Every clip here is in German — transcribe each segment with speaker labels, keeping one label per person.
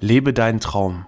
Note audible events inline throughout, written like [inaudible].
Speaker 1: Lebe deinen Traum.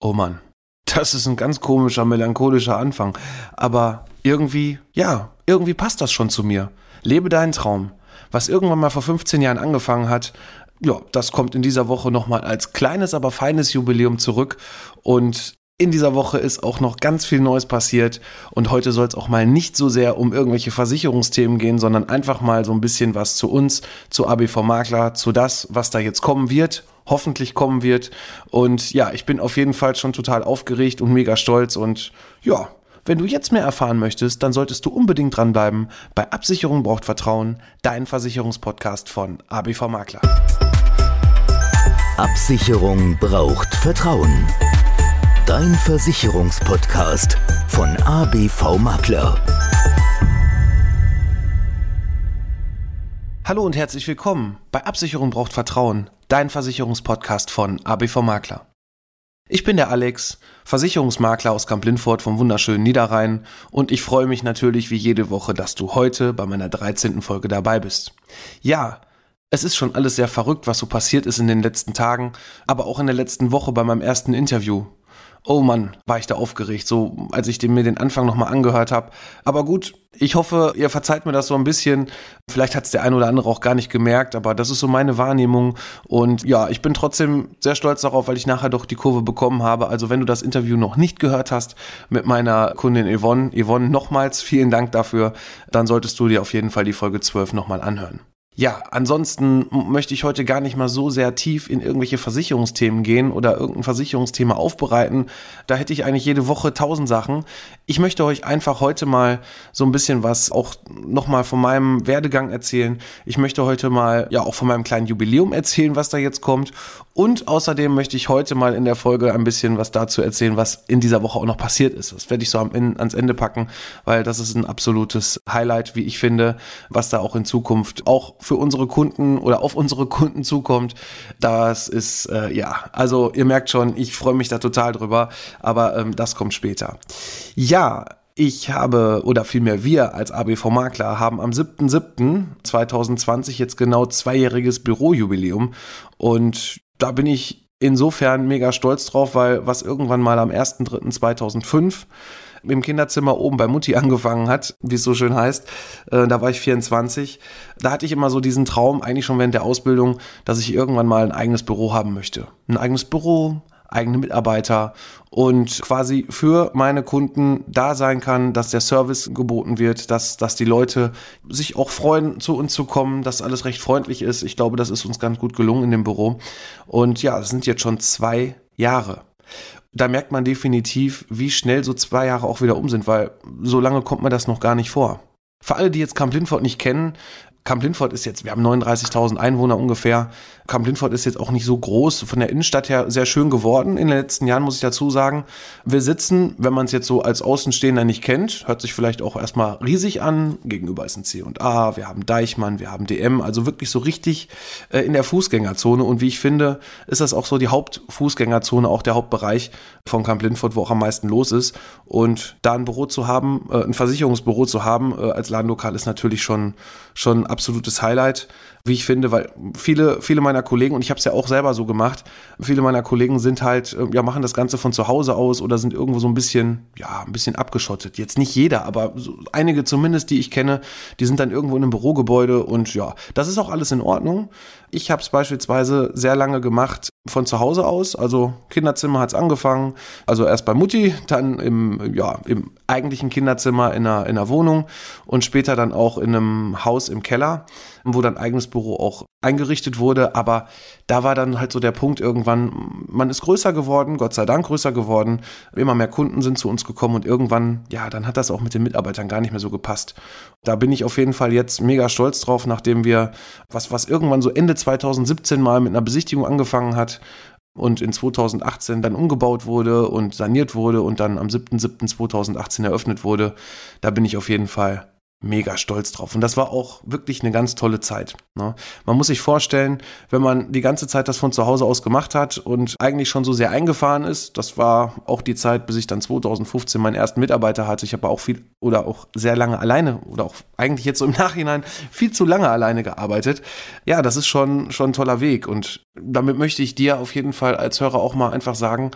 Speaker 1: Oh Mann, das ist ein ganz komischer, melancholischer Anfang. Aber irgendwie, ja, irgendwie passt das schon zu mir. Lebe deinen Traum. Was irgendwann mal vor 15 Jahren angefangen hat, ja, das kommt in dieser Woche nochmal als kleines, aber feines Jubiläum zurück. Und in dieser Woche ist auch noch ganz viel Neues passiert und heute soll es auch mal nicht so sehr um irgendwelche Versicherungsthemen gehen, sondern einfach mal so ein bisschen was zu uns, zu ABV Makler, zu das, was da jetzt kommen wird hoffentlich kommen wird. Und ja, ich bin auf jeden Fall schon total aufgeregt und mega stolz. Und ja, wenn du jetzt mehr erfahren möchtest, dann solltest du unbedingt dranbleiben. Bei Absicherung braucht Vertrauen, dein Versicherungspodcast von ABV Makler.
Speaker 2: Absicherung braucht Vertrauen. Dein Versicherungspodcast von ABV Makler.
Speaker 1: Hallo und herzlich willkommen bei Absicherung braucht Vertrauen, dein Versicherungspodcast von ABV Makler. Ich bin der Alex, Versicherungsmakler aus Kamp-Lindfort vom wunderschönen Niederrhein und ich freue mich natürlich wie jede Woche, dass du heute bei meiner 13. Folge dabei bist. Ja, es ist schon alles sehr verrückt, was so passiert ist in den letzten Tagen, aber auch in der letzten Woche bei meinem ersten Interview. Oh Mann, war ich da aufgeregt, so als ich mir den Anfang nochmal angehört habe. Aber gut, ich hoffe, ihr verzeiht mir das so ein bisschen. Vielleicht hat es der ein oder andere auch gar nicht gemerkt, aber das ist so meine Wahrnehmung. Und ja, ich bin trotzdem sehr stolz darauf, weil ich nachher doch die Kurve bekommen habe. Also wenn du das Interview noch nicht gehört hast mit meiner Kundin Yvonne, Yvonne nochmals vielen Dank dafür, dann solltest du dir auf jeden Fall die Folge 12 nochmal anhören. Ja, ansonsten möchte ich heute gar nicht mal so sehr tief in irgendwelche Versicherungsthemen gehen oder irgendein Versicherungsthema aufbereiten. Da hätte ich eigentlich jede Woche tausend Sachen. Ich möchte euch einfach heute mal so ein bisschen was auch nochmal von meinem Werdegang erzählen. Ich möchte heute mal ja auch von meinem kleinen Jubiläum erzählen, was da jetzt kommt. Und außerdem möchte ich heute mal in der Folge ein bisschen was dazu erzählen, was in dieser Woche auch noch passiert ist. Das werde ich so ans Ende packen, weil das ist ein absolutes Highlight, wie ich finde, was da auch in Zukunft auch für unsere Kunden oder auf unsere Kunden zukommt. Das ist, äh, ja, also ihr merkt schon, ich freue mich da total drüber, aber ähm, das kommt später. Ja, ich habe, oder vielmehr wir als ABV Makler haben am 7.7.2020 jetzt genau zweijähriges Bürojubiläum und da bin ich insofern mega stolz drauf, weil was irgendwann mal am 1.3.2005 im Kinderzimmer oben bei Mutti [laughs] angefangen hat, wie es so schön heißt. Äh, da war ich 24. Da hatte ich immer so diesen Traum, eigentlich schon während der Ausbildung, dass ich irgendwann mal ein eigenes Büro haben möchte. Ein eigenes Büro, eigene Mitarbeiter und quasi für meine Kunden da sein kann, dass der Service geboten wird, dass, dass die Leute sich auch freuen, zu uns zu kommen, dass alles recht freundlich ist. Ich glaube, das ist uns ganz gut gelungen in dem Büro. Und ja, es sind jetzt schon zwei Jahre da merkt man definitiv, wie schnell so zwei Jahre auch wieder um sind, weil so lange kommt mir das noch gar nicht vor. Für alle, die jetzt Camp Lindford nicht kennen, Camp Lindford ist jetzt, wir haben 39.000 Einwohner ungefähr. Camp Lindford ist jetzt auch nicht so groß, von der Innenstadt her sehr schön geworden in den letzten Jahren, muss ich dazu sagen. Wir sitzen, wenn man es jetzt so als Außenstehender nicht kennt, hört sich vielleicht auch erstmal riesig an. Gegenüber ist ein C&A, wir haben Deichmann, wir haben DM, also wirklich so richtig äh, in der Fußgängerzone. Und wie ich finde, ist das auch so die Hauptfußgängerzone, auch der Hauptbereich von Camp Lindford, wo auch am meisten los ist. Und da ein Büro zu haben, äh, ein Versicherungsbüro zu haben äh, als Ladenlokal ist natürlich schon, schon absolutes Highlight, wie ich finde, weil viele, viele meiner Kollegen, und ich habe es ja auch selber so gemacht, viele meiner Kollegen sind halt, äh, ja, machen das Ganze von zu Hause aus oder sind irgendwo so ein bisschen, ja, ein bisschen abgeschottet. Jetzt nicht jeder, aber so einige zumindest, die ich kenne, die sind dann irgendwo in einem Bürogebäude und ja, das ist auch alles in Ordnung. Ich habe es beispielsweise sehr lange gemacht von zu Hause aus. Also Kinderzimmer hat es angefangen. Also erst bei Mutti, dann im, ja, im eigentlichen Kinderzimmer in einer, in einer Wohnung und später dann auch in einem Haus im Keller. Wo dann eigenes Büro auch eingerichtet wurde. Aber da war dann halt so der Punkt irgendwann, man ist größer geworden, Gott sei Dank größer geworden. Immer mehr Kunden sind zu uns gekommen und irgendwann, ja, dann hat das auch mit den Mitarbeitern gar nicht mehr so gepasst. Da bin ich auf jeden Fall jetzt mega stolz drauf, nachdem wir, was, was irgendwann so Ende 2017 mal mit einer Besichtigung angefangen hat, und in 2018 dann umgebaut wurde und saniert wurde und dann am 7.7.2018 eröffnet wurde, da bin ich auf jeden Fall mega stolz drauf. Und das war auch wirklich eine ganz tolle Zeit. Ne? Man muss sich vorstellen, wenn man die ganze Zeit das von zu Hause aus gemacht hat und eigentlich schon so sehr eingefahren ist, das war auch die Zeit, bis ich dann 2015 meinen ersten Mitarbeiter hatte. Ich habe auch viel oder auch sehr lange alleine oder auch eigentlich jetzt so im [laughs] Nachhinein viel zu lange alleine gearbeitet. Ja, das ist schon, schon ein toller Weg. Und damit möchte ich dir auf jeden Fall als Hörer auch mal einfach sagen,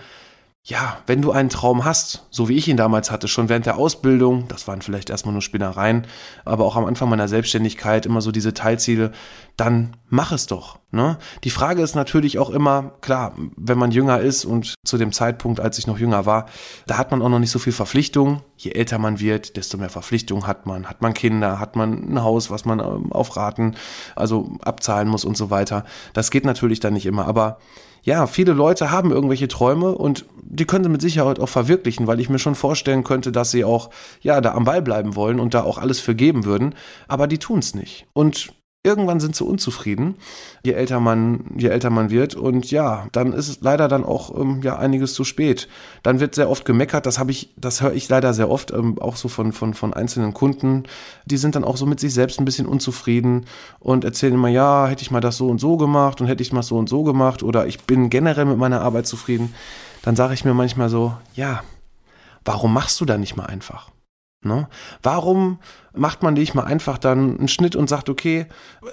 Speaker 1: ja, wenn du einen Traum hast, so wie ich ihn damals hatte, schon während der Ausbildung, das waren vielleicht erstmal nur Spinnereien, aber auch am Anfang meiner Selbstständigkeit immer so diese Teilziele, dann mach es doch. Ne? Die Frage ist natürlich auch immer, klar, wenn man jünger ist und zu dem Zeitpunkt, als ich noch jünger war, da hat man auch noch nicht so viel Verpflichtung. Je älter man wird, desto mehr Verpflichtung hat man. Hat man Kinder, hat man ein Haus, was man ähm, auf Raten, also abzahlen muss und so weiter. Das geht natürlich dann nicht immer, aber ja, viele Leute haben irgendwelche Träume und die können sie mit Sicherheit auch verwirklichen, weil ich mir schon vorstellen könnte, dass sie auch, ja, da am Ball bleiben wollen und da auch alles für geben würden, aber die tun es nicht. Und irgendwann sind sie unzufrieden, je älter man, je älter man wird. Und ja, dann ist es leider dann auch ähm, ja einiges zu spät. Dann wird sehr oft gemeckert. Das habe ich, das höre ich leider sehr oft, ähm, auch so von von von einzelnen Kunden. Die sind dann auch so mit sich selbst ein bisschen unzufrieden und erzählen immer, ja, hätte ich mal das so und so gemacht und hätte ich mal so und so gemacht oder ich bin generell mit meiner Arbeit zufrieden. Dann sage ich mir manchmal so, ja, warum machst du da nicht mal einfach? Ne? Warum macht man nicht mal einfach dann einen Schnitt und sagt, okay,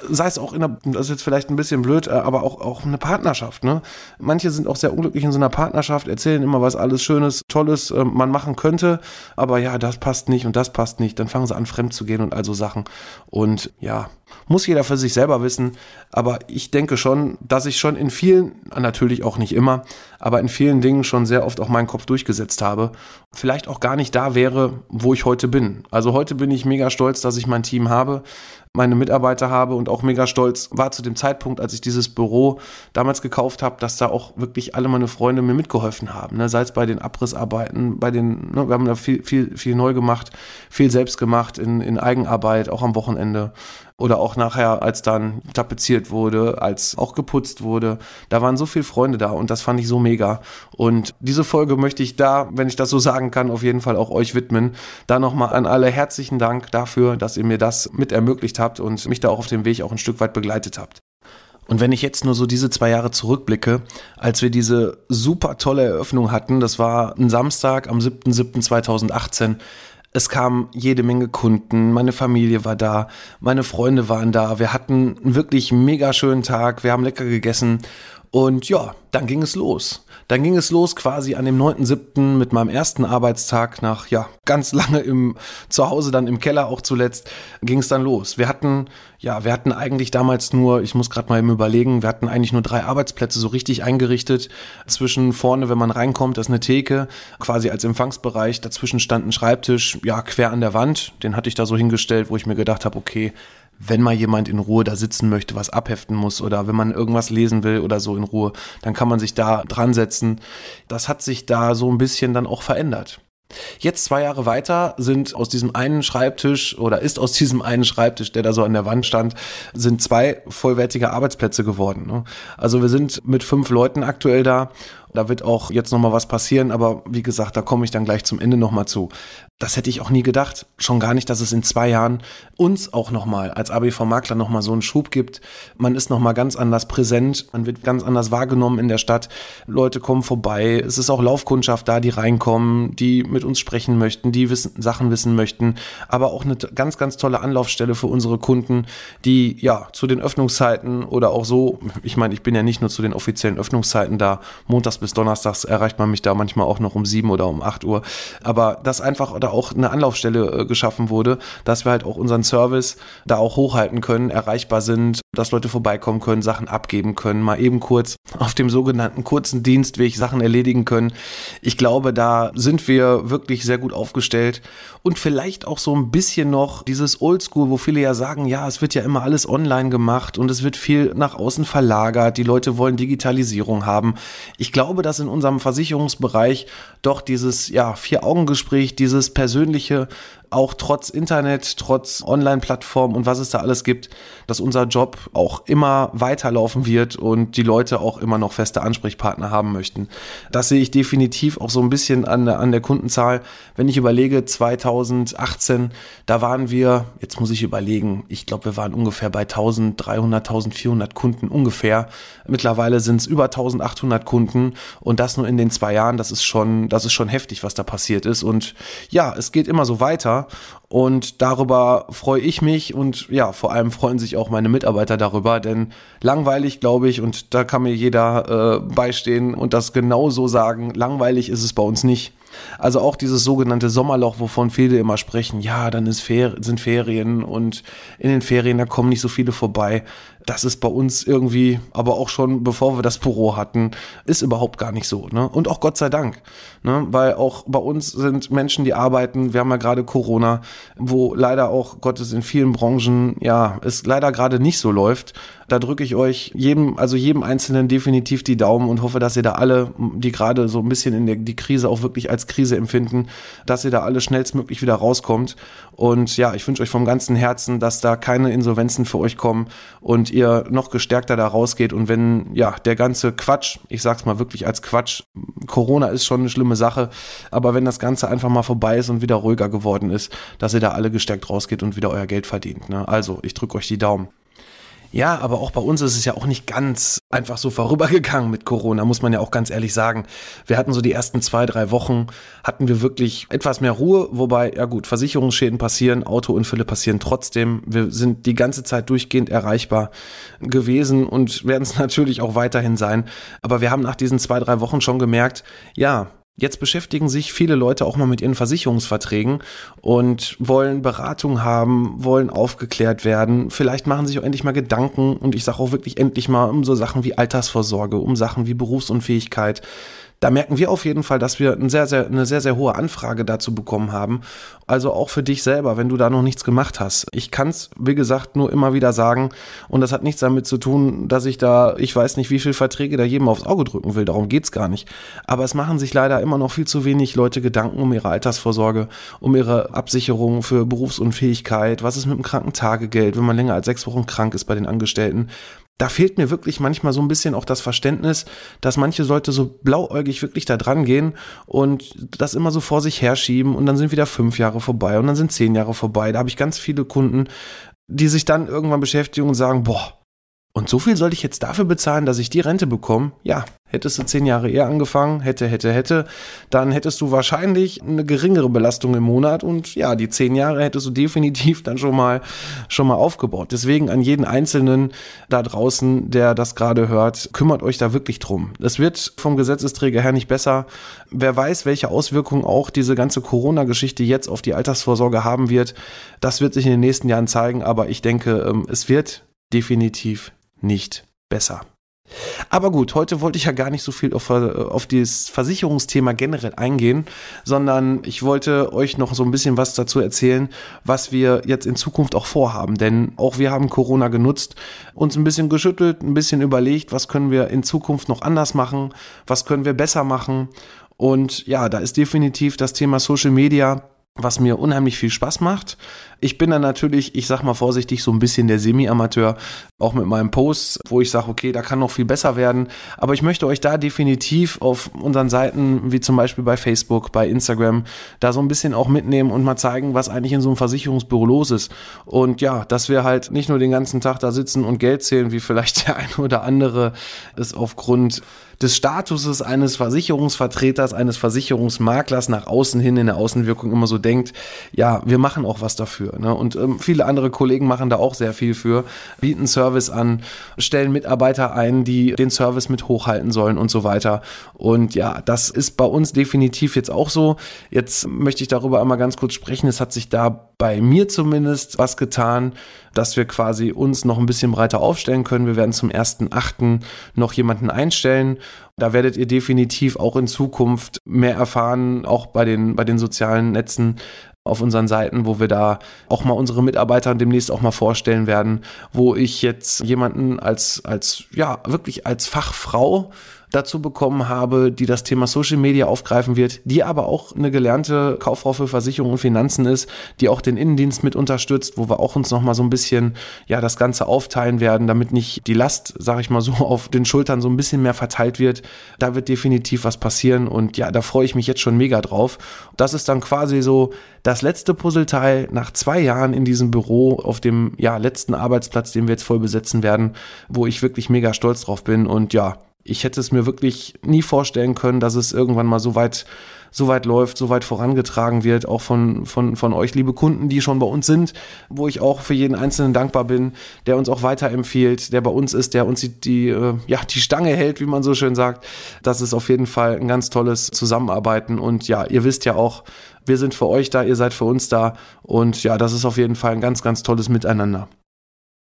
Speaker 1: sei es auch in einer, das ist jetzt vielleicht ein bisschen blöd, äh, aber auch, auch eine Partnerschaft. Ne? Manche sind auch sehr unglücklich in so einer Partnerschaft, erzählen immer, was alles Schönes, Tolles äh, man machen könnte, aber ja, das passt nicht und das passt nicht. Dann fangen sie an, fremd zu gehen und all so Sachen. Und ja, muss jeder für sich selber wissen. Aber ich denke schon, dass ich schon in vielen, natürlich auch nicht immer, aber in vielen Dingen schon sehr oft auch meinen Kopf durchgesetzt habe. Vielleicht auch gar nicht da wäre, wo ich heute bin. Also heute bin ich mega stolz, dass ich mein Team habe, meine Mitarbeiter habe und auch mega stolz war zu dem Zeitpunkt, als ich dieses Büro damals gekauft habe, dass da auch wirklich alle meine Freunde mir mitgeholfen haben. Ne? Sei es bei den Abrissarbeiten, bei den, ne, wir haben da viel, viel, viel neu gemacht, viel selbst gemacht in, in Eigenarbeit, auch am Wochenende oder auch nachher, als dann tapeziert wurde, als auch geputzt wurde. Da waren so viele Freunde da und das fand ich so mega. Und diese Folge möchte ich da, wenn ich das so sagen kann, auf jeden Fall auch euch widmen. Da nochmal an alle herzlichen Dank dafür, dass ihr mir das mit ermöglicht habt und mich da auch auf dem Weg auch ein Stück weit begleitet habt. Und wenn ich jetzt nur so diese zwei Jahre zurückblicke, als wir diese super tolle Eröffnung hatten, das war ein Samstag am 7.7.2018, es kamen jede Menge Kunden, meine Familie war da, meine Freunde waren da, wir hatten einen wirklich mega schönen Tag, wir haben lecker gegessen und ja, dann ging es los. Dann ging es los quasi an dem 9.7. mit meinem ersten Arbeitstag nach, ja, ganz lange im Zuhause, dann im Keller auch zuletzt, ging es dann los. Wir hatten, ja, wir hatten eigentlich damals nur, ich muss gerade mal eben überlegen, wir hatten eigentlich nur drei Arbeitsplätze so richtig eingerichtet. Zwischen vorne, wenn man reinkommt, das ist eine Theke, quasi als Empfangsbereich. Dazwischen stand ein Schreibtisch, ja, quer an der Wand. Den hatte ich da so hingestellt, wo ich mir gedacht habe, okay, wenn mal jemand in Ruhe da sitzen möchte, was abheften muss oder wenn man irgendwas lesen will oder so in Ruhe, dann kann man sich da dran setzen. Das hat sich da so ein bisschen dann auch verändert. Jetzt zwei Jahre weiter sind aus diesem einen Schreibtisch oder ist aus diesem einen Schreibtisch, der da so an der Wand stand, sind zwei vollwertige Arbeitsplätze geworden. Ne? Also wir sind mit fünf Leuten aktuell da da wird auch jetzt nochmal was passieren, aber wie gesagt, da komme ich dann gleich zum Ende nochmal zu. Das hätte ich auch nie gedacht. Schon gar nicht, dass es in zwei Jahren uns auch nochmal als ABV-Makler nochmal so einen Schub gibt. Man ist nochmal ganz anders präsent, man wird ganz anders wahrgenommen in der Stadt. Leute kommen vorbei. Es ist auch Laufkundschaft da, die reinkommen, die mit uns sprechen möchten, die wissen, Sachen wissen möchten. Aber auch eine ganz, ganz tolle Anlaufstelle für unsere Kunden, die ja zu den Öffnungszeiten oder auch so, ich meine, ich bin ja nicht nur zu den offiziellen Öffnungszeiten da, montags bis donnerstags erreicht man mich da manchmal auch noch um sieben oder um acht Uhr. Aber dass einfach da auch eine Anlaufstelle äh, geschaffen wurde, dass wir halt auch unseren Service da auch hochhalten können, erreichbar sind, dass Leute vorbeikommen können, Sachen abgeben können, mal eben kurz auf dem sogenannten kurzen Dienstweg Sachen erledigen können. Ich glaube, da sind wir wirklich sehr gut aufgestellt und vielleicht auch so ein bisschen noch dieses Oldschool, wo viele ja sagen, ja, es wird ja immer alles online gemacht und es wird viel nach außen verlagert. Die Leute wollen Digitalisierung haben. Ich glaube, dass in unserem Versicherungsbereich doch dieses ja, Vier-Augen-Gespräch, dieses persönliche auch trotz Internet, trotz Online-Plattform und was es da alles gibt, dass unser Job auch immer weiterlaufen wird und die Leute auch immer noch feste Ansprechpartner haben möchten. Das sehe ich definitiv auch so ein bisschen an, an der Kundenzahl. Wenn ich überlege, 2018, da waren wir, jetzt muss ich überlegen, ich glaube, wir waren ungefähr bei 1300, 1400 Kunden ungefähr. Mittlerweile sind es über 1800 Kunden und das nur in den zwei Jahren. Das ist schon, das ist schon heftig, was da passiert ist. Und ja, es geht immer so weiter. Und darüber freue ich mich und ja, vor allem freuen sich auch meine Mitarbeiter darüber, denn langweilig, glaube ich, und da kann mir jeder äh, beistehen und das genauso sagen, langweilig ist es bei uns nicht. Also auch dieses sogenannte Sommerloch, wovon viele immer sprechen, ja, dann Fer sind Ferien und in den Ferien, da kommen nicht so viele vorbei. Das ist bei uns irgendwie, aber auch schon bevor wir das Büro hatten, ist überhaupt gar nicht so. Ne? Und auch Gott sei Dank, ne? weil auch bei uns sind Menschen, die arbeiten. Wir haben ja gerade Corona, wo leider auch Gottes in vielen Branchen, ja, es leider gerade nicht so läuft. Da drücke ich euch jedem, also jedem Einzelnen definitiv die Daumen und hoffe, dass ihr da alle, die gerade so ein bisschen in der die Krise auch wirklich als Krise empfinden, dass ihr da alle schnellstmöglich wieder rauskommt. Und ja, ich wünsche euch vom ganzen Herzen, dass da keine Insolvenzen für euch kommen und ihr noch gestärkter da rausgeht. Und wenn ja der ganze Quatsch, ich sag's mal wirklich als Quatsch, Corona ist schon eine schlimme Sache, aber wenn das Ganze einfach mal vorbei ist und wieder ruhiger geworden ist, dass ihr da alle gestärkt rausgeht und wieder euer Geld verdient. Ne? Also, ich drücke euch die Daumen. Ja, aber auch bei uns ist es ja auch nicht ganz einfach so vorübergegangen mit Corona, muss man ja auch ganz ehrlich sagen. Wir hatten so die ersten zwei, drei Wochen, hatten wir wirklich etwas mehr Ruhe, wobei, ja gut, Versicherungsschäden passieren, Autounfälle passieren trotzdem. Wir sind die ganze Zeit durchgehend erreichbar gewesen und werden es [laughs] natürlich auch weiterhin sein. Aber wir haben nach diesen zwei, drei Wochen schon gemerkt, ja, Jetzt beschäftigen sich viele Leute auch mal mit ihren Versicherungsverträgen und wollen Beratung haben, wollen aufgeklärt werden. Vielleicht machen sich auch endlich mal Gedanken und ich sage auch wirklich endlich mal um so Sachen wie Altersvorsorge, um Sachen wie Berufsunfähigkeit da merken wir auf jeden Fall, dass wir eine sehr, sehr, eine sehr, sehr hohe Anfrage dazu bekommen haben. Also auch für dich selber, wenn du da noch nichts gemacht hast. Ich kann es, wie gesagt, nur immer wieder sagen. Und das hat nichts damit zu tun, dass ich da, ich weiß nicht, wie viele Verträge da jedem aufs Auge drücken will. Darum geht's gar nicht. Aber es machen sich leider immer noch viel zu wenig Leute Gedanken um ihre Altersvorsorge, um ihre Absicherung für Berufsunfähigkeit. Was ist mit dem Krankentagegeld, wenn man länger als sechs Wochen krank ist bei den Angestellten? Da fehlt mir wirklich manchmal so ein bisschen auch das Verständnis, dass manche Leute so blauäugig wirklich da dran gehen und das immer so vor sich herschieben und dann sind wieder fünf Jahre vorbei und dann sind zehn Jahre vorbei. Da habe ich ganz viele Kunden, die sich dann irgendwann beschäftigen und sagen, boah, und so viel soll ich jetzt dafür bezahlen, dass ich die Rente bekomme? Ja, hättest du zehn Jahre eher angefangen, hätte, hätte, hätte, dann hättest du wahrscheinlich eine geringere Belastung im Monat und ja, die zehn Jahre hättest du definitiv dann schon mal, schon mal aufgebaut. Deswegen an jeden Einzelnen da draußen, der das gerade hört, kümmert euch da wirklich drum. Es wird vom Gesetzesträger her nicht besser. Wer weiß, welche Auswirkungen auch diese ganze Corona-Geschichte jetzt auf die Altersvorsorge haben wird, das wird sich in den nächsten Jahren zeigen, aber ich denke, ähm, es wird definitiv nicht besser. Aber gut, heute wollte ich ja gar nicht so viel auf, äh, auf das Versicherungsthema generell eingehen, sondern ich wollte euch noch so ein bisschen was dazu erzählen, was wir jetzt in Zukunft auch vorhaben. Denn auch wir haben Corona genutzt, uns ein bisschen geschüttelt, ein bisschen überlegt, was können wir in Zukunft noch anders machen, was können wir besser machen. Und ja, da ist definitiv das Thema Social Media was mir unheimlich viel Spaß macht. Ich bin dann natürlich, ich sag mal vorsichtig, so ein bisschen der Semi-Amateur, auch mit meinen Posts, wo ich sage, okay, da kann noch viel besser werden. Aber ich möchte euch da definitiv auf unseren Seiten, wie zum Beispiel bei Facebook, bei Instagram, da so ein bisschen auch mitnehmen und mal zeigen, was eigentlich in so einem Versicherungsbüro los ist. Und ja, dass wir halt nicht nur den ganzen Tag da sitzen und Geld zählen, wie vielleicht [laughs] der eine oder andere es aufgrund des Statuses eines Versicherungsvertreters, eines Versicherungsmaklers nach außen hin in der Außenwirkung immer so denkt, ja, wir machen auch was dafür. Ne? Und ähm, viele andere Kollegen machen da auch sehr viel für, bieten Service an, stellen Mitarbeiter ein, die den Service mit hochhalten sollen und so weiter. Und ja, das ist bei uns definitiv jetzt auch so. Jetzt möchte ich darüber einmal ganz kurz sprechen. Es hat sich da bei mir zumindest was getan, dass wir quasi uns noch ein bisschen breiter aufstellen können. Wir werden zum 1.8. noch jemanden einstellen. Da werdet ihr definitiv auch in Zukunft mehr erfahren, auch bei den, bei den sozialen Netzen auf unseren Seiten, wo wir da auch mal unsere Mitarbeiter demnächst auch mal vorstellen werden, wo ich jetzt jemanden als, als, ja, wirklich als Fachfrau dazu bekommen habe, die das Thema Social Media aufgreifen wird, die aber auch eine gelernte Kauffrau für Versicherung und Finanzen ist, die auch den Innendienst mit unterstützt, wo wir auch uns noch mal so ein bisschen ja das Ganze aufteilen werden, damit nicht die Last, sage ich mal so, [laughs] auf den Schultern so ein bisschen mehr verteilt wird. Da wird definitiv was passieren und ja, da freue ich mich jetzt schon mega drauf. Das ist dann quasi so das letzte Puzzleteil nach zwei Jahren in diesem Büro auf dem ja letzten Arbeitsplatz, den wir jetzt voll besetzen werden, wo ich wirklich mega stolz drauf bin. Und ja, ich hätte es mir wirklich nie vorstellen können, dass es irgendwann mal so weit, so weit läuft, so weit vorangetragen wird, auch von, von, von euch, liebe Kunden, die schon bei uns sind, wo ich auch für jeden Einzelnen dankbar bin, der uns auch weiterempfiehlt, der bei uns ist, der uns die, die, äh, ja, die Stange hält, wie man so schön sagt. Das ist auf jeden Fall ein ganz tolles Zusammenarbeiten. Und ja, ihr wisst ja auch, wir sind für euch da, ihr seid für uns da. Und ja, das ist auf jeden Fall ein ganz, ganz tolles Miteinander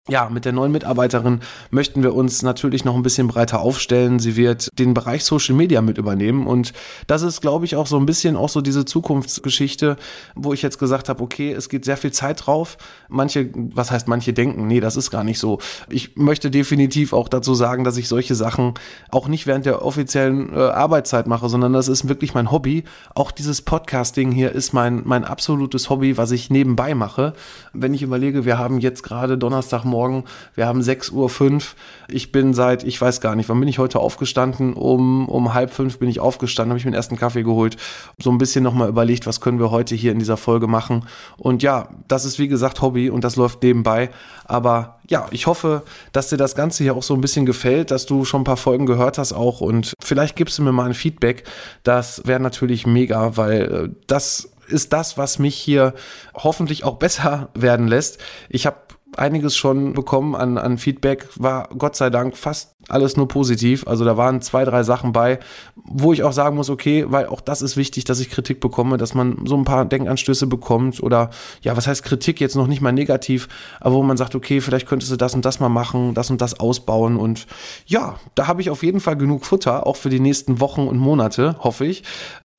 Speaker 1: ja, mit der neuen Mitarbeiterin möchten wir uns natürlich noch ein bisschen breiter aufstellen. Sie wird den Bereich Social Media mit übernehmen und das ist, glaube ich, auch so ein bisschen auch so diese Zukunftsgeschichte, wo ich jetzt gesagt habe, okay, es geht sehr viel Zeit drauf. Manche, was heißt manche denken, nee, das ist gar nicht so. Ich möchte definitiv auch dazu sagen, dass ich solche Sachen auch nicht während der offiziellen äh, Arbeitszeit mache, sondern das ist wirklich mein Hobby. Auch dieses Podcasting hier ist mein, mein absolutes Hobby, was ich nebenbei mache. Wenn ich überlege, wir haben jetzt gerade Donnerstagmorgen Morgen. Wir haben 6.05 Uhr. Ich bin seit, ich weiß gar nicht, wann bin ich heute aufgestanden? Um, um halb fünf bin ich aufgestanden, habe ich mir den ersten Kaffee geholt. So ein bisschen nochmal überlegt, was können wir heute hier in dieser Folge machen. Und ja, das ist wie gesagt Hobby und das läuft nebenbei. Aber ja, ich hoffe, dass dir das Ganze hier auch so ein bisschen gefällt, dass du schon ein paar Folgen gehört hast auch und vielleicht gibst du mir mal ein Feedback. Das wäre natürlich mega, weil äh, das ist das, was mich hier hoffentlich auch besser [laughs] werden lässt. Ich habe einiges schon bekommen an, an Feedback, war Gott sei Dank fast alles nur positiv. Also da waren zwei, drei Sachen bei, wo ich auch sagen muss, okay, weil auch das ist wichtig, dass ich Kritik bekomme, dass man so ein paar Denkanstöße bekommt oder ja, was heißt Kritik jetzt noch nicht mal negativ, aber wo man sagt, okay, vielleicht könntest du das und das mal machen, das und das ausbauen und ja, da habe ich auf jeden Fall genug Futter, auch für die nächsten Wochen und Monate, hoffe ich.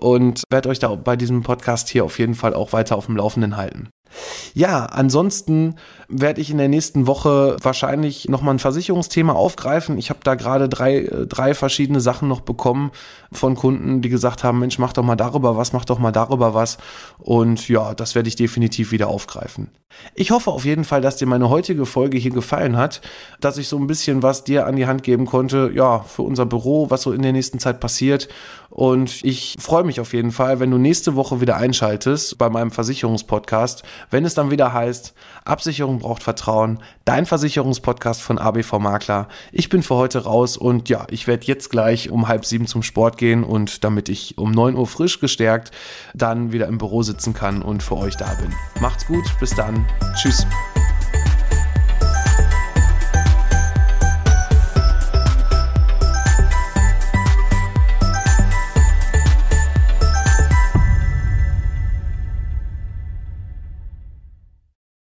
Speaker 1: Und werde euch da bei diesem Podcast hier auf jeden Fall auch weiter auf dem Laufenden halten. Ja, ansonsten werde ich in der nächsten Woche wahrscheinlich nochmal ein Versicherungsthema aufgreifen. Ich habe da gerade drei, äh, drei verschiedene Sachen noch bekommen von Kunden, die gesagt haben, Mensch, mach doch mal darüber was, mach doch mal darüber was. Und ja, das werde ich definitiv wieder aufgreifen. Ich hoffe auf jeden Fall, dass dir meine heutige Folge hier gefallen hat, dass ich so ein bisschen was dir an die Hand geben konnte, ja, für unser Büro, was so in der nächsten Zeit passiert. Und ich freue mich auf jeden Fall, wenn du nächste Woche wieder einschaltest bei meinem Versicherungspodcast, wenn es dann wieder heißt, Absicherung braucht Vertrauen, dein Versicherungspodcast von ABV Makler. Ich bin für heute raus und ja, ich werde jetzt gleich um halb sieben zum Sport gehen und damit ich um neun Uhr frisch gestärkt dann wieder im Büro sitzen kann und für euch da bin. Macht's gut, bis dann. Tschüss.